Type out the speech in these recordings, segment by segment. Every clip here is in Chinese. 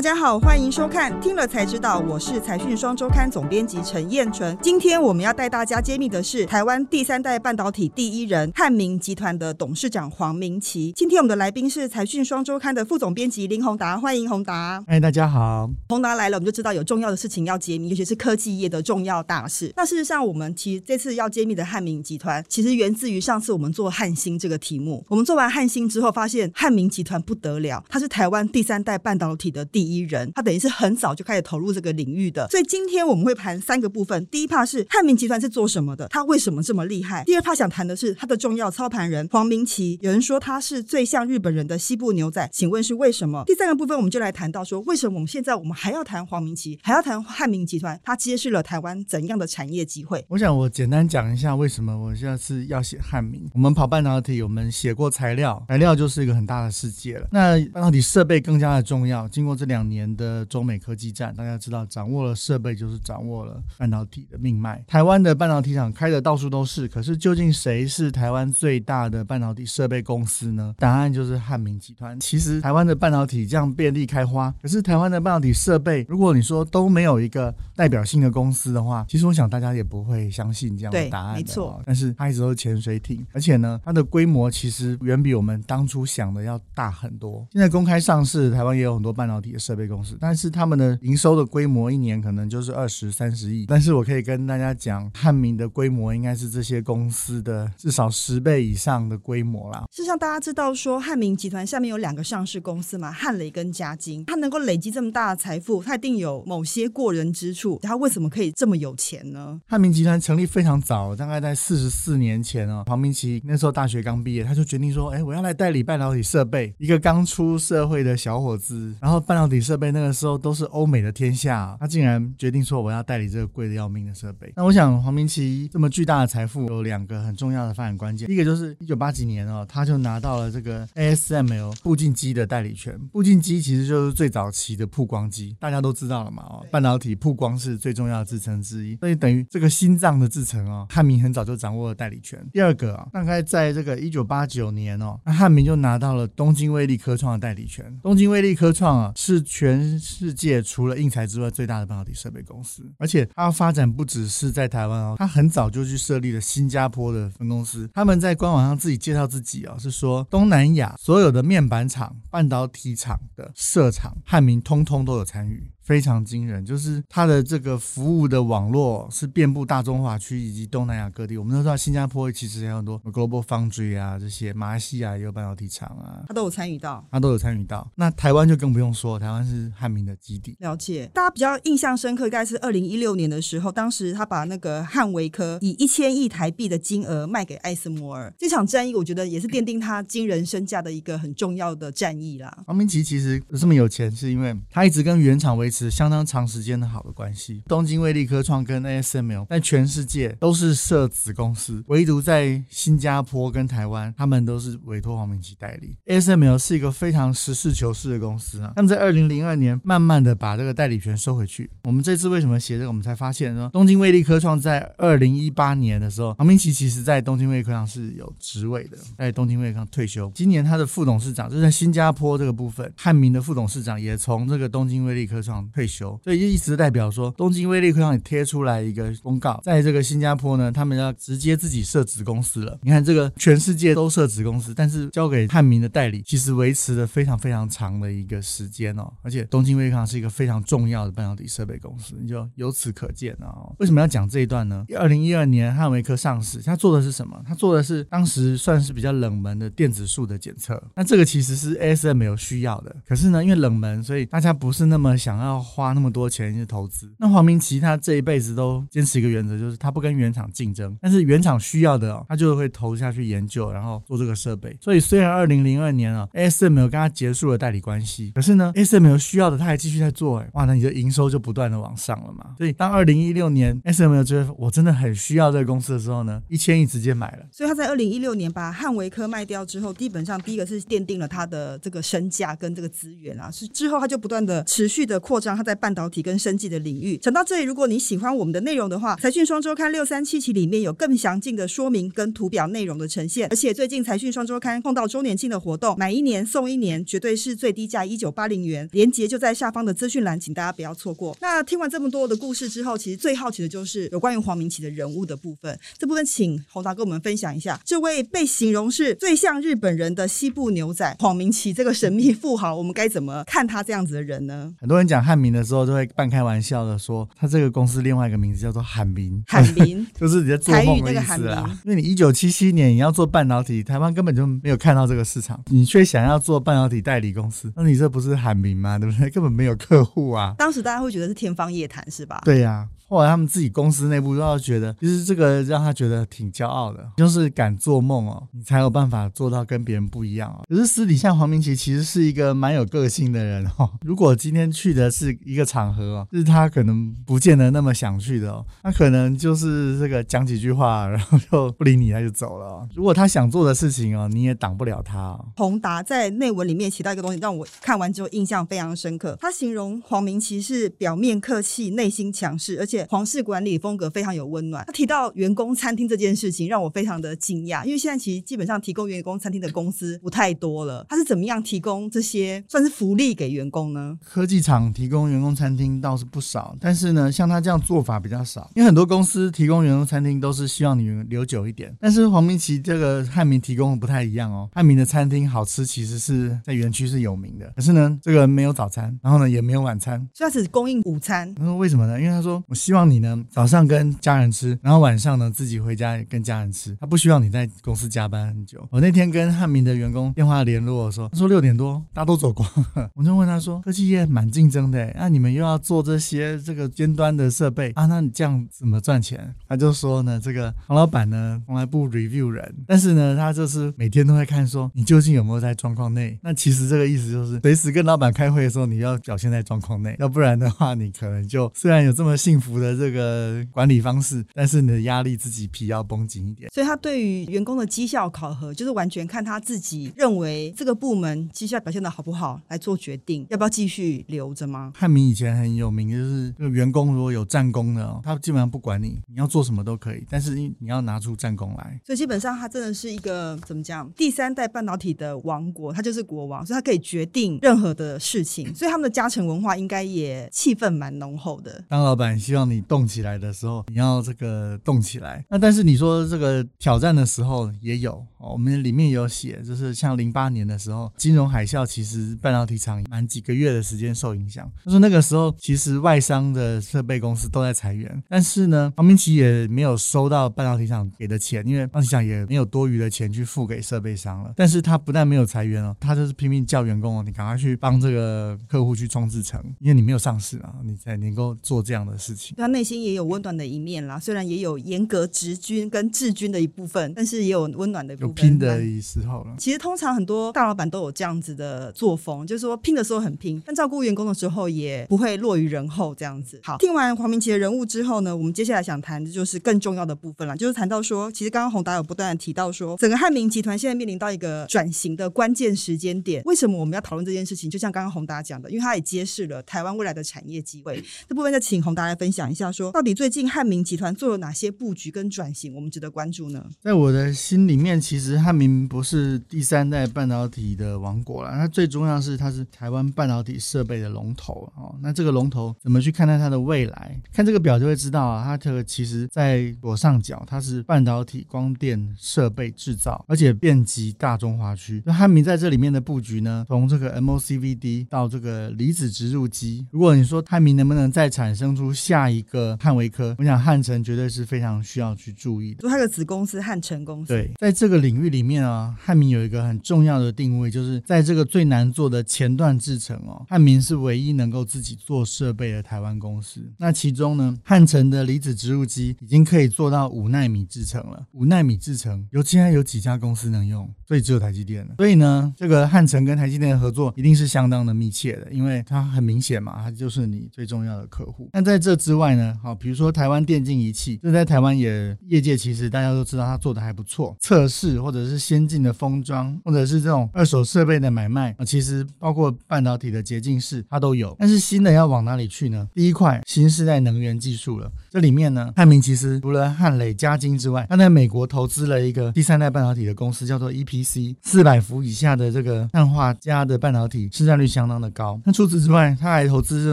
大家好，欢迎收看《听了才知道》，我是财讯双周刊总编辑陈燕纯。今天我们要带大家揭秘的是台湾第三代半导体第一人汉明集团的董事长黄明奇。今天我们的来宾是财讯双周刊的副总编辑林宏达，欢迎宏达。哎，大家好，宏达来了，我们就知道有重要的事情要揭秘，尤其是科技业的重要大事。那事实上，我们其实这次要揭秘的汉明集团，其实源自于上次我们做汉芯这个题目。我们做完汉芯之后，发现汉明集团不得了，它是台湾第三代半导体的第一一人，他等于是很早就开始投入这个领域的。所以今天我们会谈三个部分，第一怕是汉明集团是做什么的，他为什么这么厉害？第二怕想谈的是他的重要操盘人黄明奇，有人说他是最像日本人的西部牛仔，请问是为什么？第三个部分我们就来谈到说，为什么我们现在我们还要谈黄明奇，还要谈汉明集团，他揭示了台湾怎样的产业机会？我想我简单讲一下为什么我现在是要写汉明。我们跑半导体，我们写过材料，材料就是一个很大的世界了。那半导体设备更加的重要。经过这两年的中美科技战，大家知道，掌握了设备就是掌握了半导体的命脉。台湾的半导体厂开的到处都是，可是究竟谁是台湾最大的半导体设备公司呢？答案就是汉明集团。其实台湾的半导体这样遍地开花，可是台湾的半导体设备，如果你说都没有一个代表性的公司的话，其实我想大家也不会相信这样的答案没错。但是它一直都是潜水艇，而且呢，它的规模其实远比我们当初想的要大很多。现在公开上市，台湾也有很多半导体的设备公司，但是他们的营收的规模一年可能就是二十三十亿。但是我可以跟大家讲，汉明的规模应该是这些公司的至少十倍以上的规模啦。事实上，大家知道说汉明集团下面有两个上市公司嘛，汉雷跟嘉金，它能够累积这么大的财富，它一定有某些过人之处。它为什么可以这么有钱呢？汉明集团成立非常早，大概在四十四年前哦。黄明奇那时候大学刚毕业，他就决定说：“哎，我要来代理半导体设备。”一个刚出社会的小伙子，然后半导体设备那个时候都是欧美的天下，他竟然决定说：“我要代理这个贵的要命的设备。”那我想黄明奇这么巨大的财富，有两个很重要的发展关键。第一个就是一九八几年哦，他就拿到了这个 ASML 步进机的代理权。步进机其实就是最早期的曝光机，大家都知道了嘛哦，半导体曝光是最重要的制程之一，所以等于这个心脏的制程哦，汉明很早就掌握了代理权。第二个啊，大概在这个一九八九年哦，那汉明就拿到了东京威力科创的代理权。东京威力科创啊，是全世界除了应材之外最大的半导体设备公司，而且它发展不只是在台湾哦，它很早就去设立了新加坡的分公司。他们在官网上自己介绍自己哦，是说东南亚所有的面板厂、半导体厂的设厂，汉民通通都有参与。非常惊人，就是它的这个服务的网络是遍布大中华区以及东南亚各地。我们都知道，新加坡其实有很多 Global Foundry 啊，这些马来西亚也有半导体厂啊，它都有参与到，它都有参与到。那台湾就更不用说，台湾是汉民的基地。了解，大家比较印象深刻，应该是二零一六年的时候，当时他把那个汉维科以一千亿台币的金额卖给艾斯摩尔，这场战役我觉得也是奠定他惊人身价的一个很重要的战役啦。黄明奇其实这么有钱，是因为他一直跟原厂维持。是相当长时间的好的关系。东京威力科创跟 ASML 在全世界都是设子公司，唯独在新加坡跟台湾，他们都是委托黄明奇代理。ASML 是一个非常实事求是的公司啊。他们在二零零二年慢慢的把这个代理权收回去。我们这次为什么写这个？我们才发现说，东京威力科创在二零一八年的时候，黄明奇其实在东京威力科创是有职位的，在东京威力科创退休。今年他的副董事长就在新加坡这个部分，汉明的副董事长也从这个东京威力科创。退休，所以就一直代表说，东京威力科创也贴出来一个公告，在这个新加坡呢，他们要直接自己设子公司了。你看，这个全世界都设子公司，但是交给汉明的代理，其实维持了非常非常长的一个时间哦。而且，东京威力科创是一个非常重要的半导体设备公司，你就由此可见啊。为什么要讲这一段呢？二零一二年汉维科上市，他做的是什么？他做的是当时算是比较冷门的电子数的检测。那这个其实是 ASM 有需要的，可是呢，因为冷门，所以大家不是那么想要。要花那么多钱去投资，那黄明奇他这一辈子都坚持一个原则，就是他不跟原厂竞争，但是原厂需要的，哦他就会投下去研究，然后做这个设备。所以虽然二零零二年啊，ASM 有跟他结束了代理关系，可是呢，ASM 有需要的，他还继续在做。哎，哇，那你的营收就不断的往上了嘛。所以当二零一六年 ASM 觉得我真的很需要这个公司的时候呢，一千亿直接买了。所以他在二零一六年把汉维科卖掉之后，基本上第一个是奠定了他的这个身价跟这个资源啊，是之后他就不断的持续的扩。扩张它在半导体跟生技的领域。讲到这里，如果你喜欢我们的内容的话，财讯双周刊六三七期里面有更详尽的说明跟图表内容的呈现。而且最近财讯双周刊碰到周年庆的活动，买一年送一年，绝对是最低价一九八零元，链接就在下方的资讯栏，请大家不要错过。那听完这么多的故事之后，其实最好奇的就是有关于黄明奇的人物的部分。这部分请宏达跟我们分享一下，这位被形容是最像日本人的西部牛仔黄明奇这个神秘富豪，我们该怎么看他这样子的人呢？很多人讲汉民的时候，就会半开玩笑的说，他这个公司另外一个名字叫做汉民，汉民 就是你在做梦的意思啦。因为你一九七七年你要做半导体，台湾根本就没有看到这个市场，你却想要做半导体代理公司，那你这不是喊民吗？对不对？根本没有客户啊。当时大家会觉得是天方夜谭，是吧？对呀。后来他们自己公司内部都要觉得，其实这个让他觉得挺骄傲的，就是敢做梦哦，你才有办法做到跟别人不一样哦。可是私底下黄明奇其实是一个蛮有个性的人哦。如果今天去的是一个场合哦，是他可能不见得那么想去的哦，他可能就是这个讲几句话，然后就不理你，他就走了。如果他想做的事情哦，你也挡不了他。宏达在内文里面提到一个东西，让我看完之后印象非常深刻。他形容黄明奇是表面客气，内心强势，而且且。皇室管理风格非常有温暖。他提到员工餐厅这件事情，让我非常的惊讶，因为现在其实基本上提供员工餐厅的公司不太多了。他是怎么样提供这些算是福利给员工呢？科技厂提供员工餐厅倒是不少，但是呢，像他这样做法比较少。因为很多公司提供员工餐厅都是希望你留久一点，但是黄明奇这个汉民提供的不太一样哦。汉民的餐厅好吃，其实是在园区是有名的，可是呢，这个没有早餐，然后呢也没有晚餐，所以他只供应午餐。他说为什么呢？因为他说我希。希望你呢早上跟家人吃，然后晚上呢自己回家跟家人吃。他不需要你在公司加班很久。我那天跟汉民的员工电话联络说，他说六点多大家都走光了，我就问他说，科技业蛮竞争的，那你们又要做这些这个尖端的设备啊，那你这样怎么赚钱？他就说呢，这个黄老板呢从来不 review 人，但是呢他就是每天都会看说你究竟有没有在状况内。那其实这个意思就是随时跟老板开会的时候你要表现在状况内，要不然的话你可能就虽然有这么幸福。的这个管理方式，但是你的压力自己皮要绷紧一点。所以他对于员工的绩效考核，就是完全看他自己认为这个部门绩效表现的好不好来做决定，要不要继续留着吗？汉民以前很有名，就是这个员工如果有战功的，他基本上不管你，你要做什么都可以，但是你你要拿出战功来。所以基本上他真的是一个怎么讲？第三代半导体的王国，他就是国王，所以他可以决定任何的事情。所以他们的家臣文化应该也气氛蛮浓厚的。当老板希望。你动起来的时候，你要这个动起来。那但是你说这个挑战的时候也有，哦我们里面有写，就是像零八年的时候，金融海啸，其实半导体厂满几个月的时间受影响。他说那个时候其实外商的设备公司都在裁员，但是呢，黄明奇也没有收到半导体厂给的钱，因为半导体厂也没有多余的钱去付给设备商了。但是他不但没有裁员哦，他就是拼命叫员工哦，你赶快去帮这个客户去冲制程，因为你没有上市啊，你才能够做这样的事情。他内心也有温暖的一面啦，虽然也有严格执军跟治军的一部分，但是也有温暖的部分。有拼的时候了。其实通常很多大老板都有这样子的作风，就是说拼的时候很拼，但照顾员工的时候也不会落于人后这样子。好，听完黄明奇的人物之后呢，我们接下来想谈的就是更重要的部分了，就是谈到说，其实刚刚宏达有不断的提到说，整个汉民集团现在面临到一个转型的关键时间点。为什么我们要讨论这件事情？就像刚刚宏达讲的，因为他也揭示了台湾未来的产业机会。这部分再请宏达来分享讲一下说。到底最近汉民集团做了哪些布局跟转型，我们值得关注呢？在我的心里面，其实汉民不是第三代半导体的王国了，它最重要是它是台湾半导体设备的龙头哦。那这个龙头怎么去看待它的未来？看这个表就会知道啊，它这个其实在左上角，它是半导体光电设备制造，而且遍及大中华区。那汉民在这里面的布局呢，从这个 MOCVD 到这个离子植入机，如果你说汉民能不能再产生出下一个？汉维科，我想汉城绝对是非常需要去注意的。就它的子公司汉城公司。对，在这个领域里面啊，汉民有一个很重要的定位，就是在这个最难做的前段制程哦，汉民是唯一能够自己做设备的台湾公司。那其中呢，汉城的离子植入机已经可以做到五纳米制程了。五纳米制程，有现在有几家公司能用？所以只有台积电了。所以呢，这个汉城跟台积电的合作一定是相当的密切的，因为它很明显嘛，它就是你最重要的客户。那在这之外。外呢，好，比如说台湾电竞仪器，这在台湾也业界其实大家都知道它做的还不错，测试或者是先进的封装，或者是这种二手设备的买卖啊，其实包括半导体的洁净室它都有。但是新的要往哪里去呢？第一块新时代能源技术了，这里面呢，汉明其实除了汉磊、嘉金之外，他在美国投资了一个第三代半导体的公司，叫做 EPC，四百伏以下的这个碳化镓的半导体市占率相当的高。那除此之外，他还投资这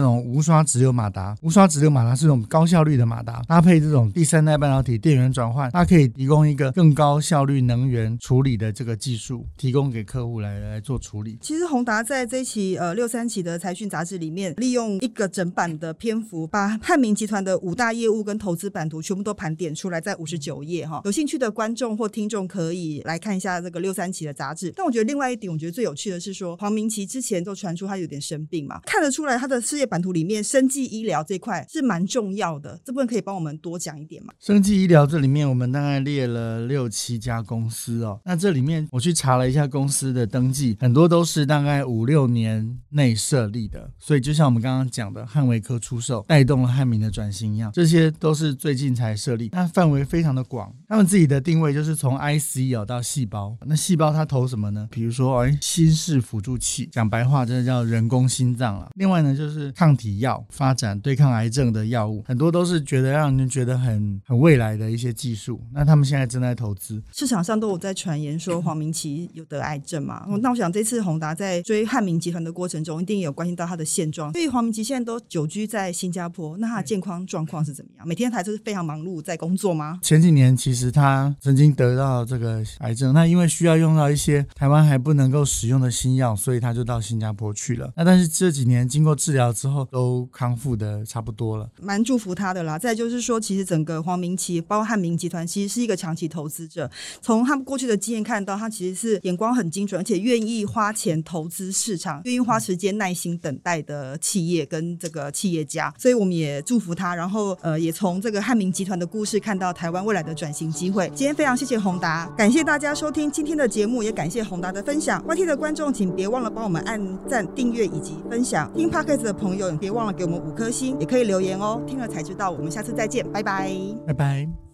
种无刷直流马达，无刷直流马达是一种高效率的马达，搭配这种第三代半导体电源转换，它可以提供一个更高效率能源处理的这个技术，提供给客户来来做处理。其实宏达在这一期呃六三期的财讯杂志里面，利用一个整版的篇幅，把汉明集团的五大业务跟投资版图全部都盘点出来，在五十九页哈。有兴趣的观众或听众可以来看一下这个六三期的杂志。但我觉得另外一点，我觉得最有趣的是说，黄明奇之前都传出他有点生病嘛，看得出来他的事业版图里面，生技医疗这块是蛮重要的。这部分可以帮我们多讲一点吗？生技医疗这里面，我们大概列了六七家公司哦。那这里面我去查了一下公司的登记，很多都是大概五六年内设立的。所以就像我们刚刚讲的，汉维科出售带动了汉民的转型一样，这些都是最近才设立，那范围非常的广。他们自己的定位就是从 IC 哦到细胞，那细胞它投什么呢？比如说哎，心室辅助器，讲白话，真的叫人工心脏了。另外呢，就是抗体药发展对抗癌症的药物，很多都是觉得让人觉得很很未来的一些技术。那他们现在正在投资，市场上都有在传言说 黄明奇有得癌症嘛？那我想这次宏达在追汉明集团的过程中，一定有关心到他的现状。所以黄明奇现在都久居在新加坡，那他的健康状况是怎么样？每天还是非常忙碌在工作吗？前几年其实他曾经得到这个癌症，那因为需要用到一些台湾还不能够使用的新药，所以他就到新加坡去了。那但是这几年经过治疗之后，都康复的差不多了，蛮祝福他的啦。再就是说，其实整个黄明奇，包括汉明集团，其实是一个长期投资者。从他们过去的经验看到，他其实是眼光很精准，而且愿意花钱投资市场，愿意花时间耐心等待的企业跟这个企业家。所以我们也祝福他，然后呃，也从这个汉明集团的故事看到台湾未来的转型机会。今天非常谢谢宏达，感谢大家收听今天的节目，也感谢宏达的分享。YT 的观众，请别忘了帮我们按赞、订阅以及分享。听 Podcast 的朋友，别忘了给我们五颗星，也可以留言哦。听了才知道，我们下次再见，拜拜，拜拜。